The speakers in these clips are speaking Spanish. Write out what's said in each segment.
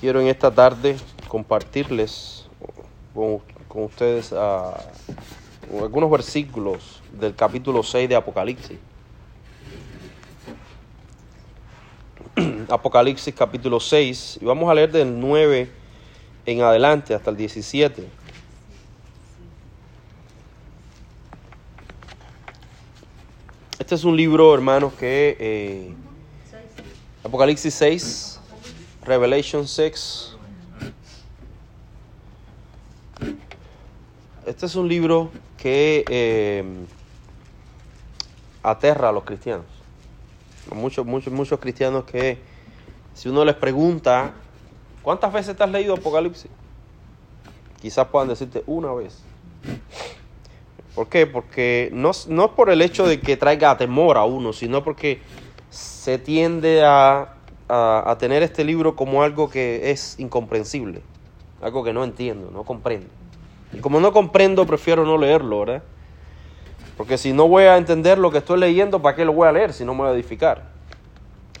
quiero en esta tarde compartirles con, ustedes ah, algunos versículos del capítulo 6 de Apocalipsis. Apocalipsis capítulo 6 y vamos a leer del 9 en adelante hasta el 17. Este es un libro, hermanos, que eh, Apocalipsis 6, Revelation 6. Este es un libro que eh, aterra a los cristianos. Muchos, muchos, muchos cristianos que si uno les pregunta, ¿cuántas veces te has leído Apocalipsis? Quizás puedan decirte una vez. ¿Por qué? Porque no, no por el hecho de que traiga temor a uno, sino porque se tiende a, a, tener este libro como algo que es incomprensible, algo que no entiendo, no comprendo. Y como no comprendo, prefiero no leerlo, ¿verdad? Porque si no voy a entender lo que estoy leyendo, ¿para qué lo voy a leer si no me voy a edificar?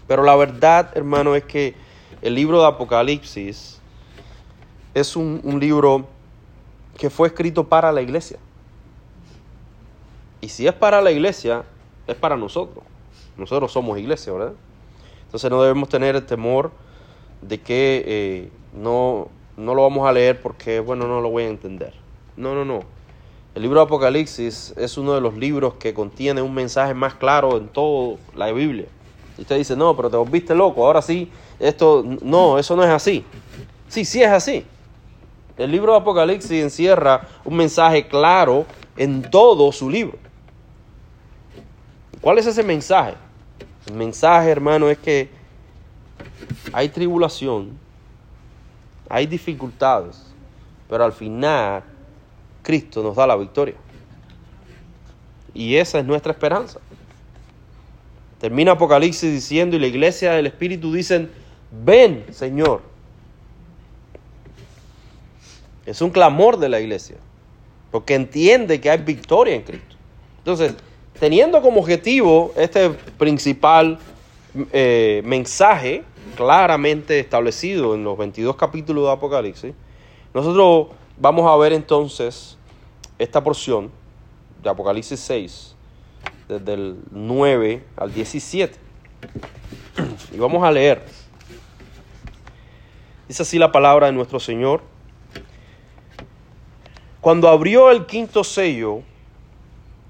Pero la verdad, hermano, es que el libro de Apocalipsis es un, un libro que fue escrito para la iglesia. Y si es para la iglesia, es para nosotros. Nosotros somos iglesia, ¿verdad? Entonces no debemos tener el temor de que eh, no, no lo vamos a leer porque, bueno, no lo voy a entender. No, no, no. El libro de Apocalipsis es uno de los libros que contiene un mensaje más claro en toda la Biblia. Y usted dice, no, pero te volviste loco, ahora sí, esto, no, eso no es así. Sí, sí es así. El libro de Apocalipsis encierra un mensaje claro en todo su libro. ¿Cuál es ese mensaje? El mensaje, hermano, es que hay tribulación, hay dificultades, pero al final Cristo nos da la victoria. Y esa es nuestra esperanza. Termina Apocalipsis diciendo, y la iglesia del Espíritu dicen, ven, Señor. Es un clamor de la iglesia, porque entiende que hay victoria en Cristo. Entonces, teniendo como objetivo este principal eh, mensaje claramente establecido en los 22 capítulos de Apocalipsis, nosotros vamos a ver entonces esta porción de Apocalipsis 6, desde el 9 al 17. Y vamos a leer. Dice así la palabra de nuestro Señor. Cuando abrió el quinto sello,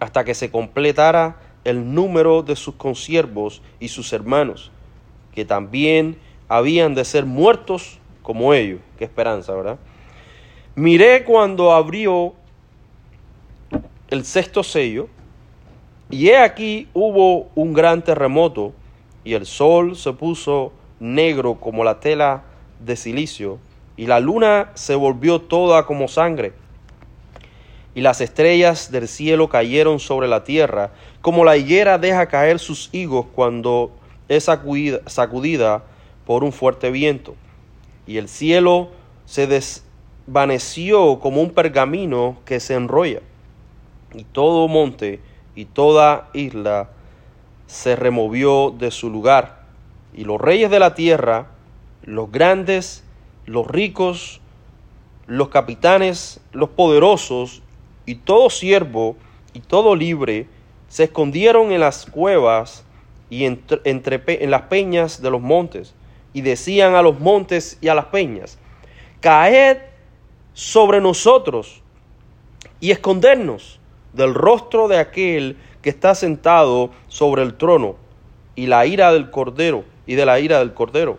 hasta que se completara el número de sus consiervos y sus hermanos, que también habían de ser muertos como ellos. Qué esperanza, ¿verdad? Miré cuando abrió el sexto sello, y he aquí hubo un gran terremoto, y el sol se puso negro como la tela de silicio, y la luna se volvió toda como sangre, y las estrellas del cielo cayeron sobre la tierra, como la higuera deja caer sus higos cuando es sacudida, sacudida por un fuerte viento. Y el cielo se desvaneció como un pergamino que se enrolla, y todo monte y toda isla se removió de su lugar, y los reyes de la tierra, los grandes, los ricos, los capitanes, los poderosos, y todo siervo y todo libre se escondieron en las cuevas y entre, entre en las peñas de los montes, y decían a los montes y a las peñas, caed sobre nosotros y escondernos del rostro de aquel que está sentado sobre el trono y la ira del cordero y de la ira del cordero,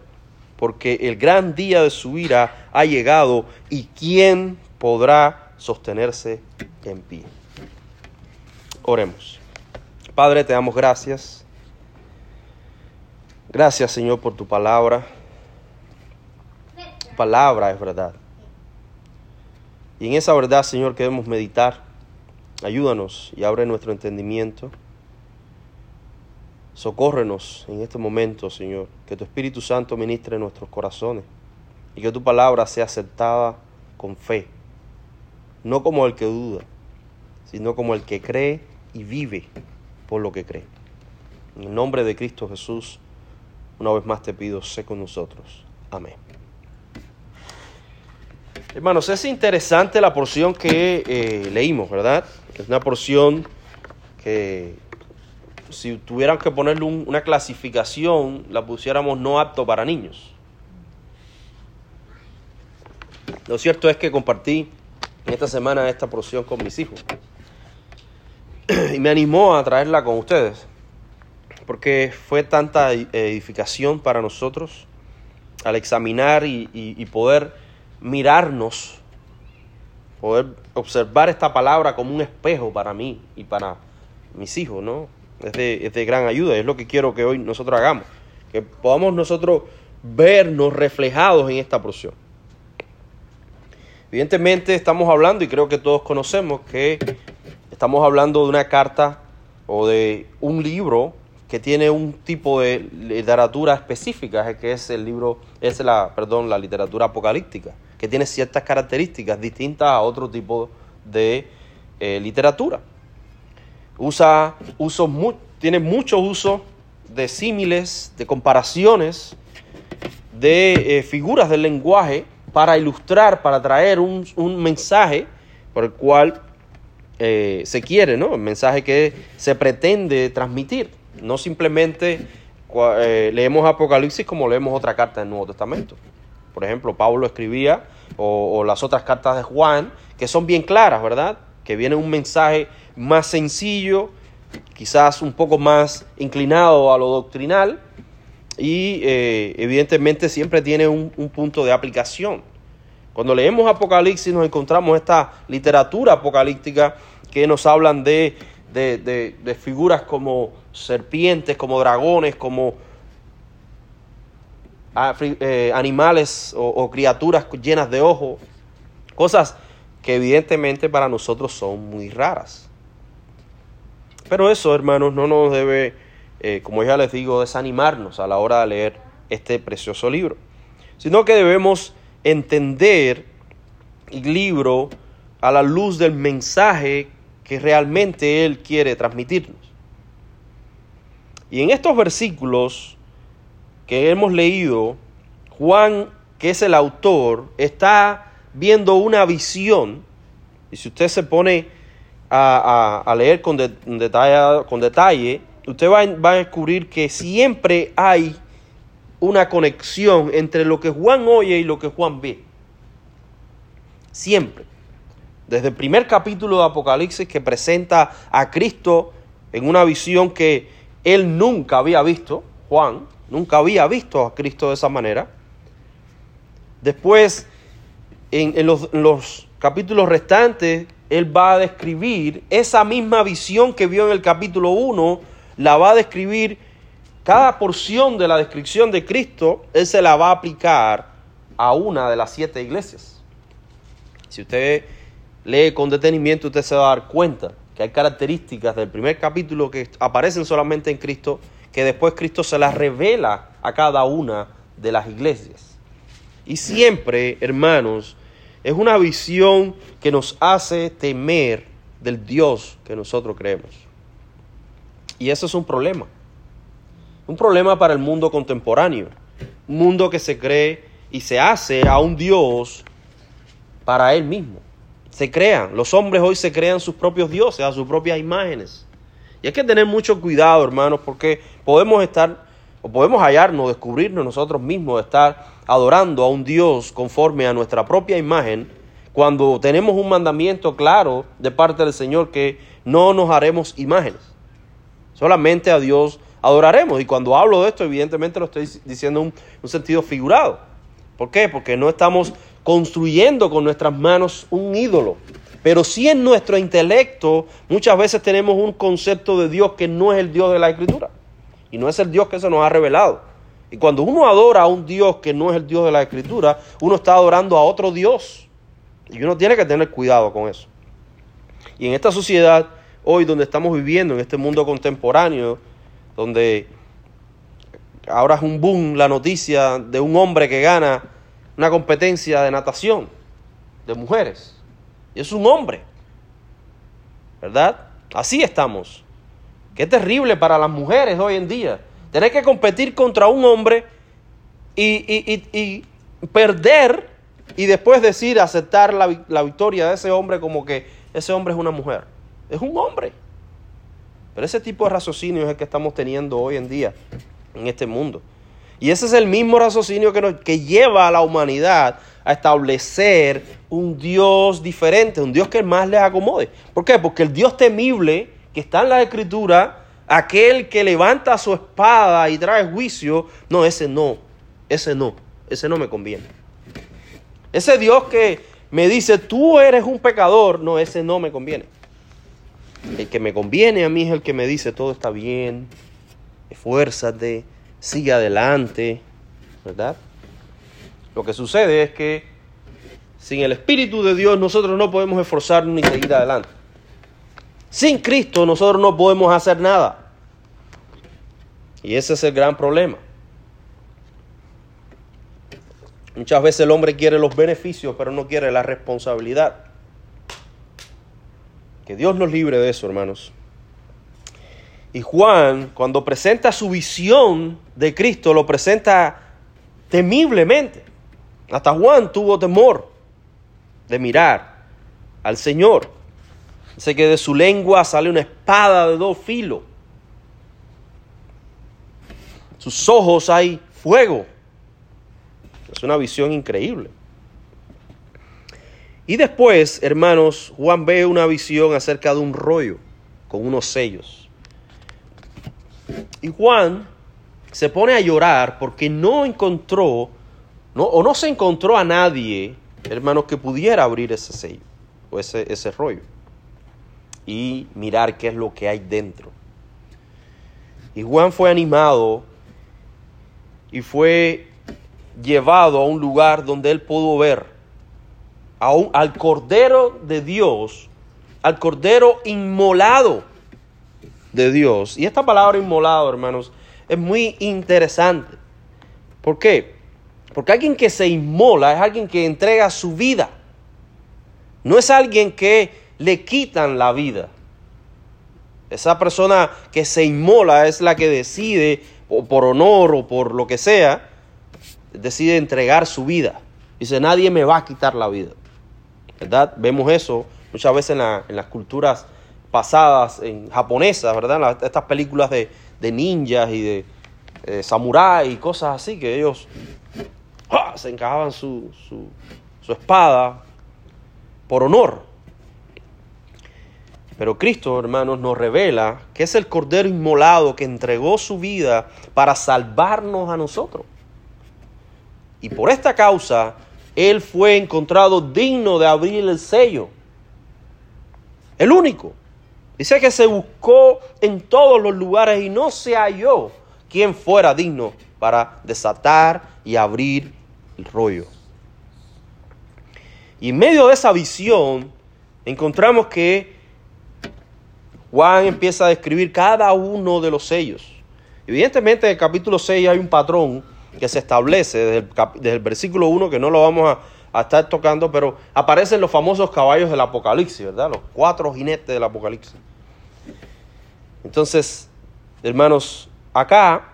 porque el gran día de su ira ha llegado y quién podrá sostenerse en pie. Oremos. Padre, te damos gracias. Gracias, Señor, por tu palabra. palabra es verdad. Y en esa verdad, Señor, queremos meditar. Ayúdanos y abre nuestro entendimiento. Socórrenos en este momento, Señor. Que tu Espíritu Santo ministre nuestros corazones y que tu palabra sea aceptada con fe. No como el que duda, sino como el que cree y vive por lo que cree. En el nombre de Cristo Jesús, una vez más te pido, sé con nosotros. Amén. Hermanos, es interesante la porción que eh, leímos, ¿verdad? Es una porción que si tuvieran que ponerle una clasificación, la pusiéramos no apto para niños. Lo cierto es que compartí en esta semana esta porción con mis hijos y me animó a traerla con ustedes porque fue tanta edificación para nosotros al examinar y, poder mirarnos, poder observar esta palabra como un espejo para mí y para mis hijos, ¿no? Es de, es de gran ayuda, es lo que quiero que hoy nosotros hagamos, que podamos nosotros vernos reflejados en esta porción. Evidentemente estamos hablando, y creo que todos conocemos, que estamos hablando de una carta o de un libro que tiene un tipo de literatura específica, que es el libro, es la, perdón, la literatura apocalíptica, que tiene ciertas características distintas a otro tipo de eh, literatura. Usa usos tiene muchos usos de símiles, de comparaciones, de eh, figuras del lenguaje para ilustrar, para traer un, mensaje por el cual eh, se quiere, ¿no? El mensaje que se pretende transmitir. No simplemente eh, leemos Apocalipsis como leemos otra carta del Nuevo Testamento. Por ejemplo, Pablo escribía, o, las otras cartas de Juan, que son bien claras, ¿verdad? Que viene un mensaje más sencillo, quizás un poco más inclinado a lo doctrinal, y eh, evidentemente siempre tiene un, un, punto de aplicación. Cuando leemos Apocalipsis nos encontramos esta literatura apocalíptica que nos hablan de de, figuras como serpientes, como dragones, como eh, animales o, criaturas llenas de ojos, cosas que evidentemente para nosotros son muy raras. Pero eso, hermanos, no nos debe, eh, como ya les digo, desanimarnos a la hora de leer este precioso libro, sino que debemos entender el libro a la luz del mensaje que realmente Él quiere transmitirnos. Y en estos versículos que hemos leído, Juan, que es el autor, está viendo una visión, y si usted se pone a, leer detalle, con detalle, usted va, a descubrir que siempre hay una conexión entre lo que Juan oye y lo que Juan ve. Siempre desde el primer capítulo de Apocalipsis que presenta a Cristo en una visión que él nunca había visto, Juan, nunca había visto a Cristo de esa manera. Después, en, los, en los capítulos restantes, él va a describir esa misma visión que vio en el capítulo 1, la va a describir, cada porción de la descripción de Cristo, él se la va a aplicar a una de las siete iglesias. Si usted lee con detenimiento, usted se va a dar cuenta que hay características del primer capítulo que aparecen solamente en Cristo, que después Cristo se las revela a cada una de las iglesias. Y siempre, hermanos, es una visión que nos hace temer del Dios que nosotros creemos. Y eso es un problema. Un problema para el mundo contemporáneo. Un mundo que se cree y se hace a un Dios para él mismo se crean. Los hombres hoy se crean sus propios dioses, a sus propias imágenes. Y hay que tener mucho cuidado, hermanos, porque podemos estar, o podemos hallarnos, descubrirnos nosotros mismos, estar adorando a un Dios conforme a nuestra propia imagen, cuando tenemos un mandamiento claro de parte del Señor que no nos haremos imágenes. Solamente a Dios adoraremos. Y cuando hablo de esto, evidentemente lo estoy diciendo en un sentido figurado. ¿Por qué? Porque no estamos construyendo con nuestras manos un ídolo. Pero si en nuestro intelecto muchas veces tenemos un concepto de Dios que no es el Dios de la Escritura. Y no es el Dios que se nos ha revelado. Y cuando uno adora a un Dios que no es el Dios de la Escritura, uno está adorando a otro Dios. Y uno tiene que tener cuidado con eso. Y en esta sociedad, hoy donde estamos viviendo, en este mundo contemporáneo, donde ahora es un boom la noticia de un hombre que gana una competencia de natación de mujeres. Y es un hombre. ¿Verdad? Así estamos. Qué terrible para las mujeres hoy en día. Tener que competir contra un hombre y, perder y después decir, aceptar la, la victoria de ese hombre como que ese hombre es una mujer. Es un hombre. Pero ese tipo de raciocinio es el que estamos teniendo hoy en día en este mundo. Y ese es el mismo raciocinio que, que lleva a la humanidad a establecer un Dios diferente, un Dios que más les acomode. ¿Por qué? Porque el Dios temible que está en la escritura, aquel que levanta su espada y trae juicio, no, ese no, ese no, ese no me conviene. Ese Dios que me dice, tú eres un pecador, no, ese no me conviene. El que me conviene a mí es el que me dice, todo está bien, esfuérzate, sigue adelante, ¿verdad? Lo que sucede es que sin el Espíritu de Dios nosotros no podemos esforzarnos ni seguir adelante. Sin Cristo nosotros no podemos hacer nada. Y ese es el gran problema. Muchas veces el hombre quiere los beneficios, pero no quiere la responsabilidad. Que Dios nos libre de eso, hermanos. Y Juan, cuando presenta su visión de Cristo, lo presenta temiblemente. Hasta Juan tuvo temor de mirar al Señor. Dice que de su lengua sale una espada de dos filos. Sus ojos hay fuego. Es una visión increíble. Y después, hermanos, Juan ve una visión acerca de un rollo con unos sellos. Y Juan se pone a llorar porque no encontró no, o no se encontró a nadie, hermanos, que pudiera abrir ese sello o ese, ese rollo y mirar qué es lo que hay dentro. Y Juan fue animado y fue llevado a un lugar donde él pudo ver al Cordero de Dios, al Cordero inmolado de Dios. Y esta palabra inmolado, hermanos, es muy interesante. ¿Por qué? Porque alguien que se inmola es alguien que entrega su vida. No es alguien que le quitan la vida. Esa persona que se inmola es la que decide, o por honor o por lo que sea, decide entregar su vida. Dice, nadie me va a quitar la vida. ¿Verdad? Vemos eso muchas veces en, las culturas pasadas, en japonesas, ¿verdad? estas películas de, ninjas y de eh, samuráis y cosas así, que ellos se encajaban su, su, espada por honor. Pero Cristo, hermanos, nos revela que es el Cordero inmolado que entregó su vida para salvarnos a nosotros. Y por esta causa, Él fue encontrado digno de abrir el sello. El único. Dice que se buscó en todos los lugares y no se halló quien fuera digno para desatar y abrir el rollo. Y en medio de esa visión encontramos que Juan empieza a describir cada uno de los sellos. Evidentemente en el capítulo 6 hay un patrón que se establece desde el, versículo 1 que no lo vamos a, estar tocando, pero aparecen los famosos caballos del Apocalipsis, ¿verdad? Los cuatro jinetes del Apocalipsis. Entonces, hermanos, acá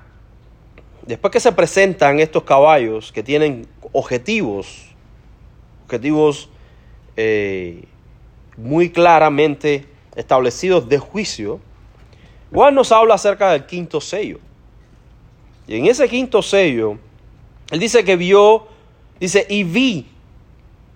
después que se presentan estos caballos que tienen objetivos, objetivos eh, muy claramente establecidos de juicio, Juan nos habla acerca del quinto sello. Y en ese quinto sello, él dice que vio, dice, y vi.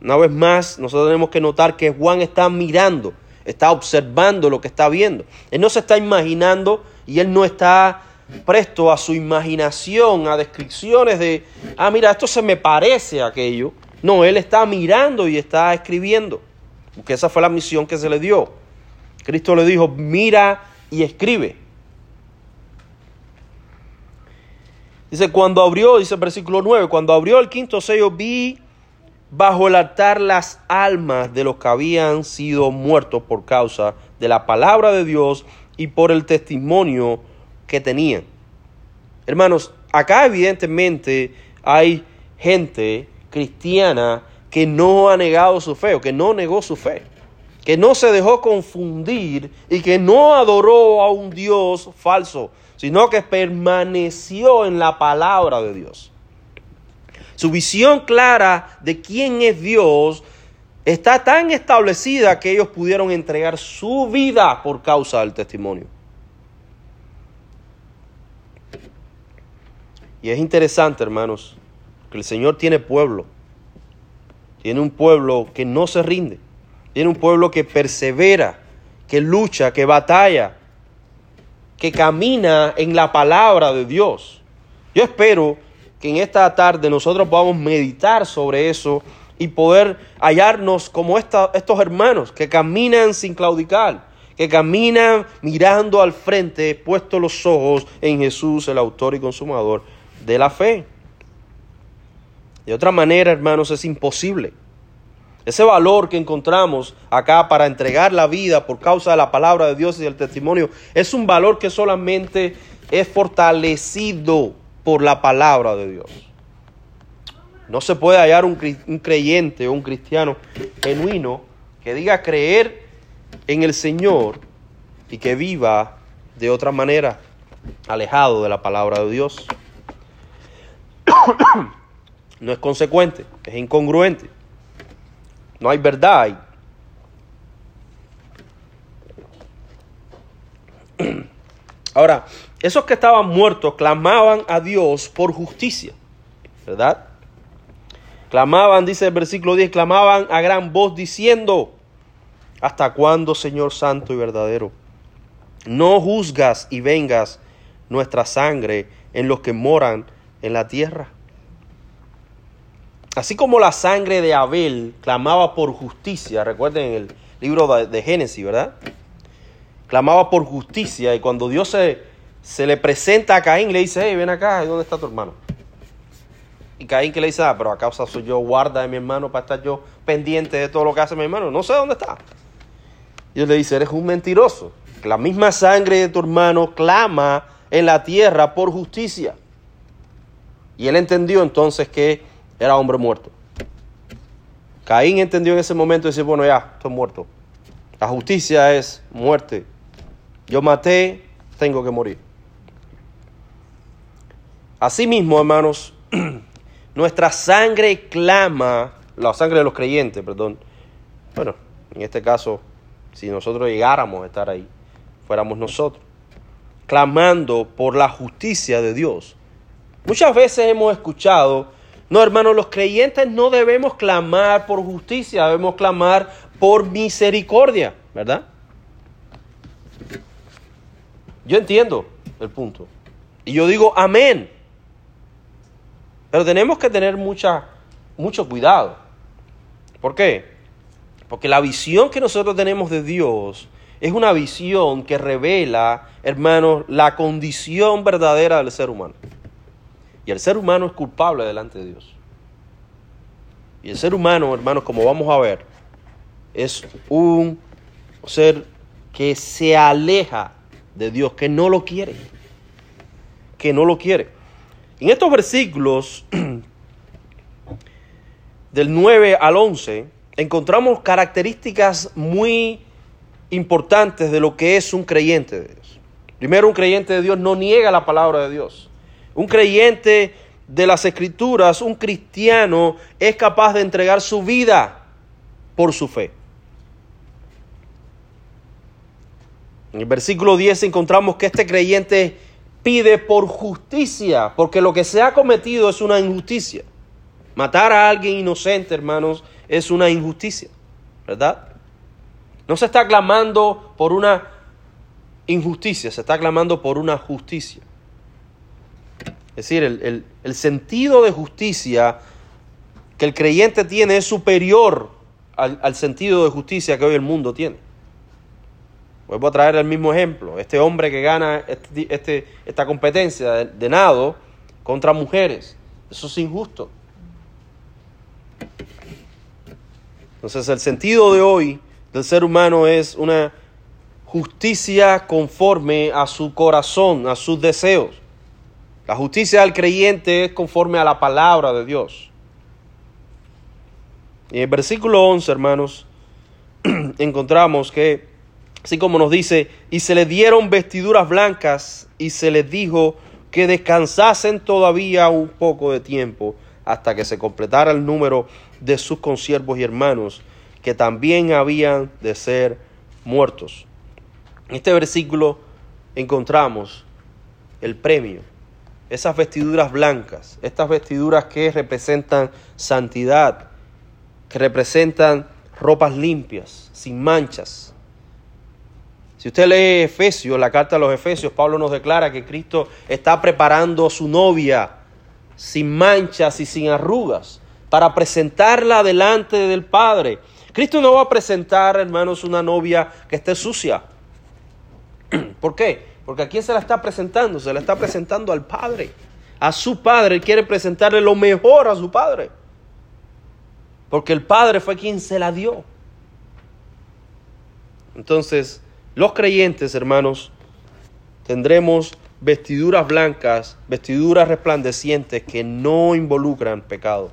Una vez más, nosotros tenemos que notar que Juan está mirando, está observando lo que está viendo. Él no se está imaginando y él no está presto a su imaginación, a descripciones de, ah, mira, esto se me parece a aquello. No, él está mirando y está escribiendo, porque esa fue la misión que se le dio. Cristo le dijo, mira y escribe. Dice, cuando abrió, dice el versículo 9, cuando abrió el quinto sello vi bajo el altar las almas de los que habían sido muertos por causa de la palabra de Dios y por el testimonio que tenían. Hermanos, acá evidentemente hay gente cristiana que no ha negado su fe o que no negó su fe, que no se dejó confundir y que no adoró a un Dios falso, sino que permaneció en la palabra de Dios. Su visión clara de quién es Dios está tan establecida que ellos pudieron entregar su vida por causa del testimonio. Y es interesante, hermanos, que el Señor tiene pueblo. Tiene un pueblo que no se rinde. Tiene un pueblo que persevera, que lucha, que batalla, que camina en la palabra de Dios. Yo espero que en esta tarde nosotros podamos meditar sobre eso y poder hallarnos como estos hermanos que caminan sin claudicar, que caminan mirando al frente, puestos los ojos en Jesús, el autor y consumador de la fe. De otra manera, hermanos, es imposible. Ese valor que encontramos acá para entregar la vida por causa de la palabra de Dios y del testimonio es un valor que solamente es fortalecido por la palabra de Dios. No se puede hallar un, creyente o un cristiano genuino que diga creer en el Señor y que viva de otra manera, alejado de la palabra de Dios. no es consecuente, es incongruente. No hay verdad ahí. Ahora, esos que estaban muertos clamaban a Dios por justicia, ¿verdad? Clamaban, dice el versículo 10, clamaban a gran voz diciendo, ¿hasta cuándo, Señor Santo y verdadero? No juzgas y vengas nuestra sangre en los que moran en la tierra. Así como la sangre de Abel clamaba por justicia, recuerden el libro de, Génesis, ¿verdad? Clamaba por justicia y cuando Dios se, se le presenta a Caín, le dice, hey, ven acá, ¿y dónde está tu hermano? Y Caín que le dice, ah, pero a causa soy yo guarda de mi hermano para estar yo pendiente de todo lo que hace mi hermano. No sé dónde está. Y Dios le dice, eres un mentiroso. La misma sangre de tu hermano clama en la tierra por justicia. Y él entendió entonces que era hombre muerto. Caín entendió en ese momento y dice, bueno, ya, estoy muerto. La justicia es muerte. Yo maté, tengo que morir. Asimismo, hermanos, nuestra sangre clama, la sangre de los creyentes, perdón. Bueno, en este caso, si nosotros llegáramos a estar ahí, fuéramos nosotros, clamando por la justicia de Dios. Muchas veces hemos escuchado no, hermanos, los creyentes no debemos clamar por justicia, debemos clamar por misericordia, ¿verdad? Yo entiendo el punto. Y yo digo amén. Pero tenemos que tener mucha, mucho cuidado. ¿Por qué? Porque la visión que nosotros tenemos de Dios es una visión que revela, hermanos, la condición verdadera del ser humano. Y el ser humano es culpable delante de Dios. Y el ser humano, hermanos, como vamos a ver, es un ser que se aleja de Dios, que no lo quiere. Que no lo quiere. En estos versículos del 9 al 11 encontramos características muy importantes de lo que es un creyente de Dios. Primero, un creyente de Dios no niega la palabra de Dios. Un creyente de las escrituras, un cristiano es capaz de entregar su vida por su fe. En el versículo 10 encontramos que este creyente pide por justicia, porque lo que se ha cometido es una injusticia. Matar a alguien inocente, hermanos, es una injusticia, ¿verdad? No se está clamando por una injusticia, se está clamando por una justicia. Es decir, el, sentido de justicia que el creyente tiene es superior al, sentido de justicia que hoy el mundo tiene. Vuelvo a traer el mismo ejemplo. Este hombre que gana este, este esta competencia de, nado contra mujeres. Eso es injusto. Entonces el sentido de hoy del ser humano es una justicia conforme a su corazón, a sus deseos. La justicia del creyente es conforme a la palabra de Dios. Y en el versículo 11, hermanos, encontramos que, así como nos dice, y se le dieron vestiduras blancas y se les dijo que descansasen todavía un poco de tiempo hasta que se completara el número de sus consiervos y hermanos que también habían de ser muertos. En este versículo encontramos el premio, esas vestiduras blancas, estas vestiduras que representan santidad, que representan ropas limpias, sin manchas. Si usted lee Efesios, la carta a los Efesios, Pablo nos declara que Cristo está preparando a su novia sin manchas y sin arrugas para presentarla delante del Padre. Cristo no va a presentar, hermanos, una novia que esté sucia. ¿Por qué? Porque a quién se la está presentando? Se la está presentando al Padre. A su Padre. Él quiere presentarle lo mejor a su Padre. Porque el Padre fue quien se la dio. Entonces, los creyentes, hermanos, tendremos vestiduras blancas, vestiduras resplandecientes que no involucran pecado.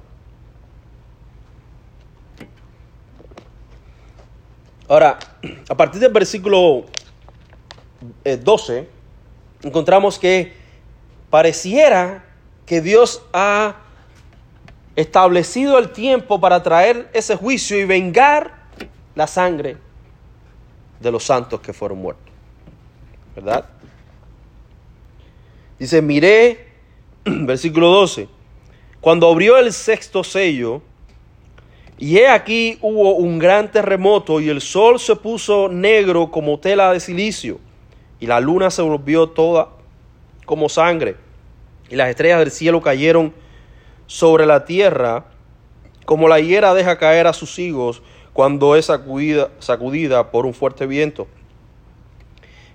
Ahora, a partir del versículo 12, eh, encontramos que pareciera que Dios ha establecido el tiempo para traer ese juicio y vengar la sangre de los santos que fueron muertos. ¿Verdad? Dice, miré, versículo 12, cuando abrió el sexto sello, y he aquí hubo un gran terremoto y el sol se puso negro como tela de silicio y la luna se volvió toda como sangre y las estrellas del cielo cayeron sobre la tierra como la higuera deja caer a sus higos cuando es sacudida, sacudida por un fuerte viento.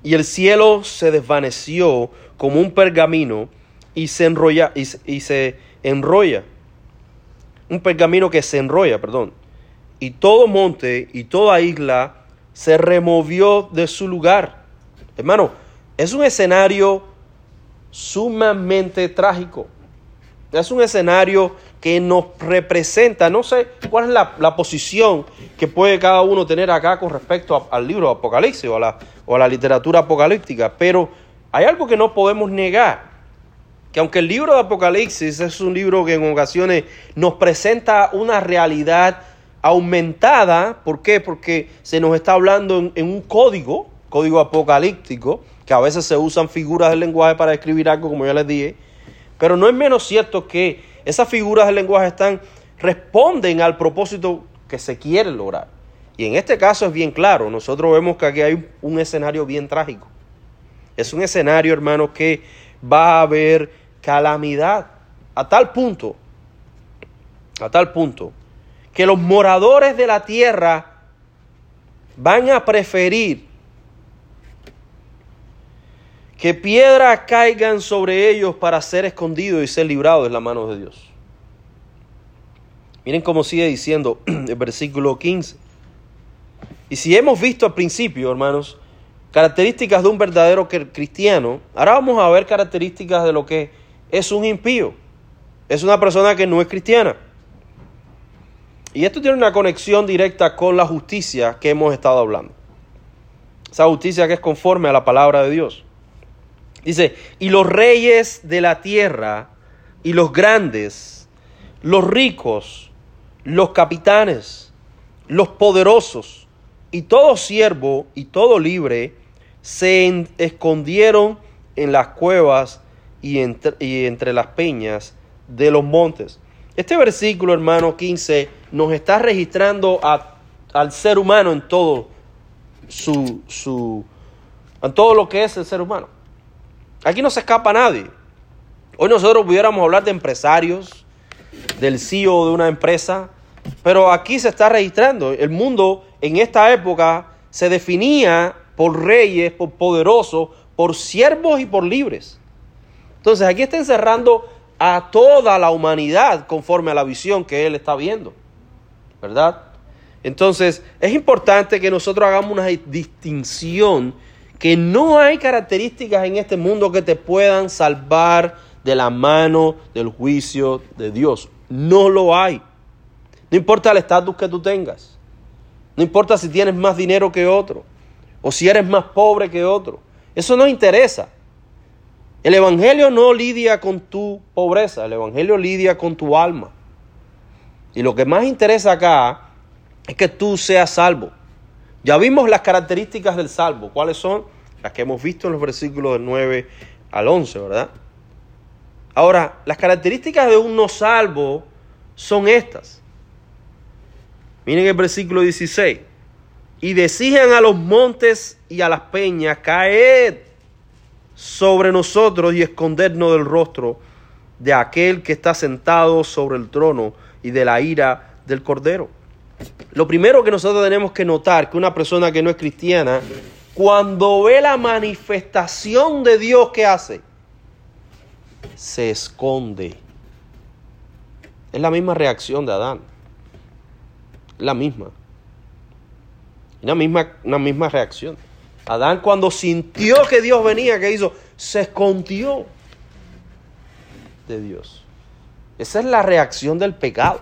Y el cielo se desvaneció como un pergamino y se enrolla, y, se enrolla. Un pergamino que se enrolla, perdón. Y todo monte y toda isla se removió de su lugar. Hermano, es un escenario sumamente trágico. Es un escenario que nos representa, no sé cuál es la, posición que puede cada uno tener acá con respecto al libro de Apocalipsis o a, la, o a la literatura apocalíptica, pero hay algo que no podemos negar, que aunque el libro de Apocalipsis es un libro que en ocasiones nos presenta una realidad aumentada, ¿por qué? Porque se nos está hablando en un código, código apocalíptico, que a veces se usan figuras del lenguaje para describir algo, como ya les dije, pero no es menos cierto que esas figuras del lenguaje están, responden al propósito que se quiere lograr. Y en este caso es bien claro, nosotros vemos que aquí hay un escenario bien trágico. Es un escenario, hermanos, que va a haber calamidad a tal punto, a tal punto, que los moradores de la tierra van a preferir que piedras caigan sobre ellos para ser escondidos y ser librados de la mano de Dios. Miren cómo sigue diciendo el versículo 15. Y si hemos visto al principio, hermanos, características de un verdadero cristiano, ahora vamos a ver características de lo que es un impío. Es una persona que no es cristiana. Y esto tiene una conexión directa con la justicia que hemos estado hablando. Esa justicia que es conforme a la palabra de Dios. Dice, y los reyes de la tierra, y los grandes, los ricos, los capitanes, los poderosos, y todo siervo y todo libre, se escondieron en las cuevas y entre, y entre las peñas de los montes. Este versículo, hermano 15, nos está registrando al ser humano en todo su, su, en todo lo que es el ser humano. Aquí no se escapa nadie. Hoy nosotros pudiéramos hablar de empresarios, del CEO de una empresa, pero aquí se está registrando. El mundo en esta época se definía por reyes, por poderosos, por siervos y por libres. Entonces aquí está encerrando a toda la humanidad conforme a la visión que Él está viendo. ¿Verdad? Entonces, es importante que nosotros hagamos una distinción que no hay características en este mundo que te puedan salvar de la mano del juicio de Dios. No lo hay. No importa el estatus que tú tengas. No importa si tienes más dinero que otro o si eres más pobre que otro. Eso no interesa. El Evangelio no lidia con tu pobreza, el Evangelio lidia con tu alma. Y lo que más interesa acá es que tú seas salvo. Ya vimos las características del salvo. ¿Cuáles son? Las que hemos visto en los versículos del 9 al 11, ¿verdad? Ahora, las características de un no salvo son estas. Miren el versículo 16. Y decían a los montes y a las peñas, caed sobre nosotros y escondernos del rostro de aquel que está sentado sobre el trono y de la ira del cordero. Lo primero que nosotros tenemos que notar que una persona que no es cristiana, cuando ve la manifestación de Dios que hace, se esconde. Es la misma reacción de Adán. La misma. Una misma, una misma reacción. Adán cuando sintió que Dios venía, ¿qué hizo? Se escondió de Dios. Esa es la reacción del pecado.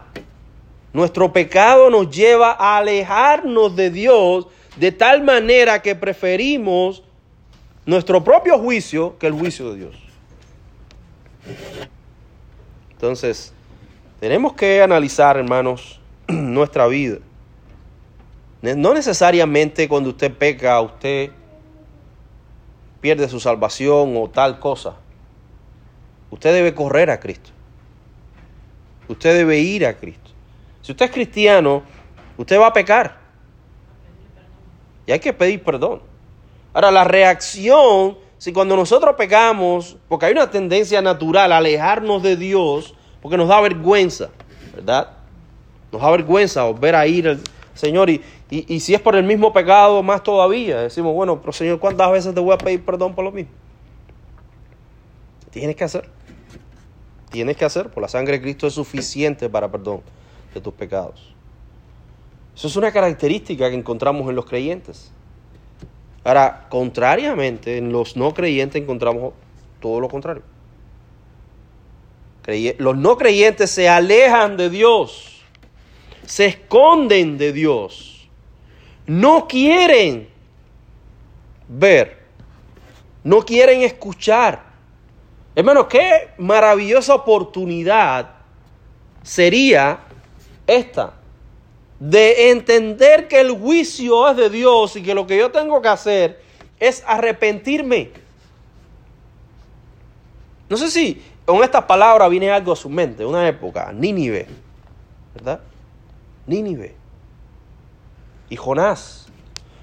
Nuestro pecado nos lleva a alejarnos de Dios de tal manera que preferimos nuestro propio juicio que el juicio de Dios. Entonces, tenemos que analizar, hermanos, nuestra vida. No necesariamente cuando usted peca, usted pierde su salvación o tal cosa. Usted debe correr a Cristo. Usted debe ir a Cristo. Si usted es cristiano, usted va a pecar. Y hay que pedir perdón. Ahora, la reacción, si cuando nosotros pecamos, porque hay una tendencia natural a alejarnos de Dios, porque nos da vergüenza, ¿verdad? Nos da vergüenza volver a ir al Señor. Y, y, si es por el mismo pecado, más todavía. Decimos, bueno, pero Señor, ¿cuántas veces te voy a pedir perdón por lo mismo? Tienes que hacer. Tienes que hacer, por la sangre de Cristo es suficiente para perdón de tus pecados. Eso es una característica que encontramos en los creyentes. Ahora, contrariamente, en los no creyentes encontramos todo lo contrario. Los no creyentes se alejan de Dios, se esconden de Dios, no quieren ver, no quieren escuchar. Hermano, qué maravillosa oportunidad sería esta, de entender que el juicio es de Dios y que lo que yo tengo que hacer es arrepentirme. No sé si con estas palabras viene algo a su mente, una época, Nínive, ¿verdad? Nínive. Y Jonás.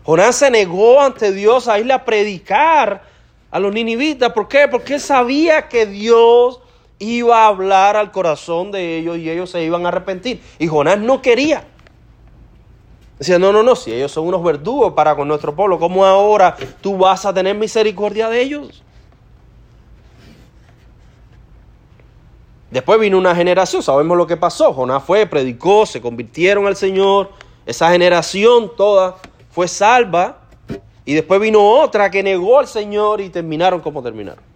Jonás se negó ante Dios a irle a predicar a los ninivitas. ¿Por qué? Porque él sabía que Dios iba a hablar al corazón de ellos y ellos se iban a arrepentir. Y Jonás no quería. Decía, no, no, no, si ellos son unos verdugos para con nuestro pueblo, ¿cómo ahora tú vas a tener misericordia de ellos? Después vino una generación, sabemos lo que pasó. Jonás fue, predicó, se convirtieron al Señor. Esa generación toda fue salva. Y después vino otra que negó al Señor y terminaron como terminaron.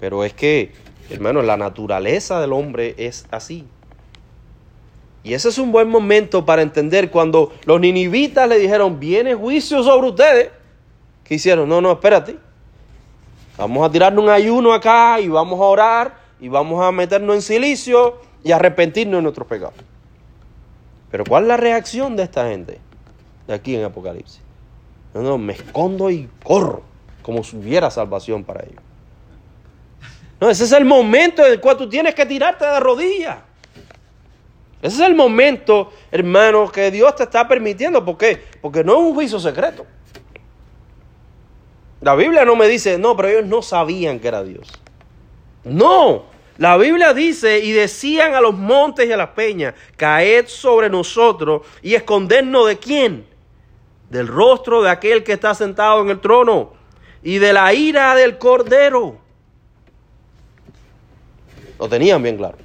Pero es que, hermano, la naturaleza del hombre es así. Y ese es un buen momento para entender cuando los ninivitas le dijeron, viene juicio sobre ustedes. ¿Qué hicieron? No, no, espérate. Vamos a tirarnos un ayuno acá y vamos a orar y vamos a meternos en silicio y arrepentirnos de nuestros pecados. Pero ¿cuál es la reacción de esta gente de aquí en Apocalipsis? No, no, me escondo y corro como si hubiera salvación para ellos. No, ese es el momento en el cual tú tienes que tirarte de rodillas. Ese es el momento, hermano, que Dios te está permitiendo. ¿Por qué? Porque no es un juicio secreto. La Biblia no me dice, no, pero ellos no sabían que era Dios. No, la Biblia dice, y decían a los montes y a las peñas, caed sobre nosotros y escondernos de quién? Del rostro de aquel que está sentado en el trono y de la ira del cordero. Lo tenían bien claro.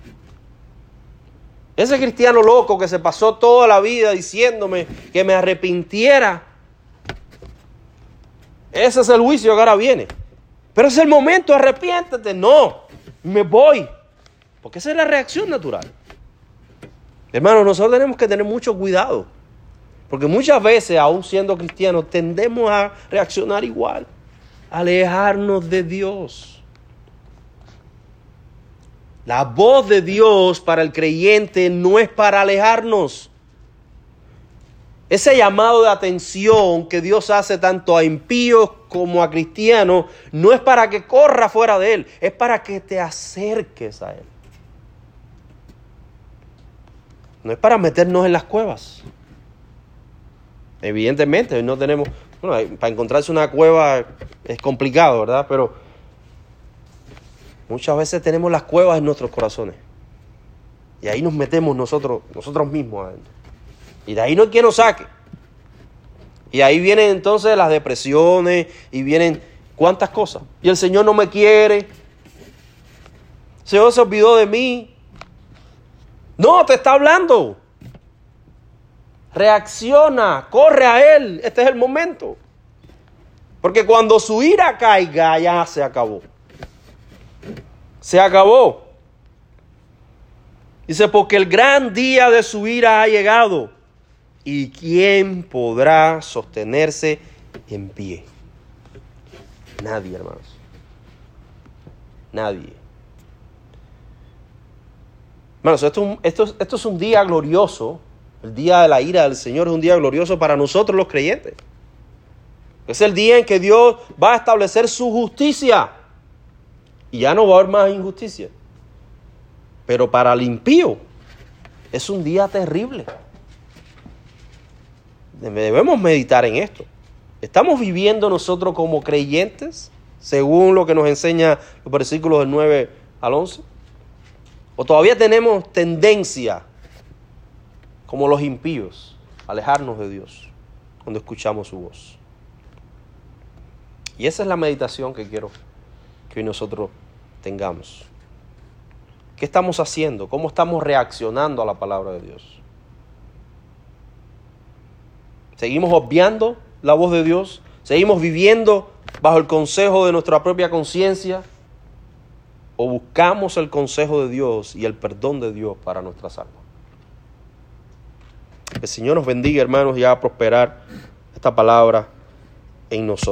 Ese cristiano loco que se pasó toda la vida diciéndome que me arrepintiera. Ese es el juicio que ahora viene. Pero es el momento, arrepiéntete. No, me voy. Porque esa es la reacción natural. Hermanos, nosotros tenemos que tener mucho cuidado. Porque muchas veces, aún siendo cristianos, tendemos a reaccionar igual. Alejarnos de Dios. La voz de Dios para el creyente no es para alejarnos. Ese llamado de atención que Dios hace tanto a impíos como a cristianos no es para que corra fuera de Él, es para que te acerques a Él. No es para meternos en las cuevas. Evidentemente, no tenemos, bueno, para encontrarse una cueva es complicado, ¿verdad? Pero Muchas veces tenemos las cuevas en nuestros corazones. Y ahí nos metemos nosotros, nosotros mismos. Y de ahí no hay quien nos saque. Y ahí vienen entonces las depresiones y vienen cuántas cosas. Y el Señor no me quiere. El Señor se olvidó de mí. No, te está hablando. Reacciona, corre a Él. Este es el momento. Porque cuando su ira caiga, ya se acabó se acabó. Dice, porque el gran día de su ira ha llegado. ¿Y quién podrá sostenerse en pie? Nadie, hermanos. Nadie. Hermanos, esto, esto, esto es un día glorioso. El día de la ira del Señor es un día glorioso para nosotros los creyentes. Es el día en que Dios va a establecer su justicia. Y ya no va a haber más injusticia. Pero para el impío es un día terrible. Debemos meditar en esto. ¿Estamos viviendo nosotros como creyentes, según lo que nos enseña los versículos del 9 al 11? ¿O todavía tenemos tendencia, como los impíos, a alejarnos de Dios cuando escuchamos su voz? Y esa es la meditación que quiero que hoy nosotros tengamos. ¿Qué estamos haciendo? ¿Cómo estamos reaccionando a la palabra de Dios? ¿Seguimos obviando la voz de Dios? ¿Seguimos viviendo bajo el consejo de nuestra propia conciencia? ¿O buscamos el consejo de Dios y el perdón de Dios para nuestras almas? Que el Señor nos bendiga, hermanos, y haga prosperar esta palabra en nosotros.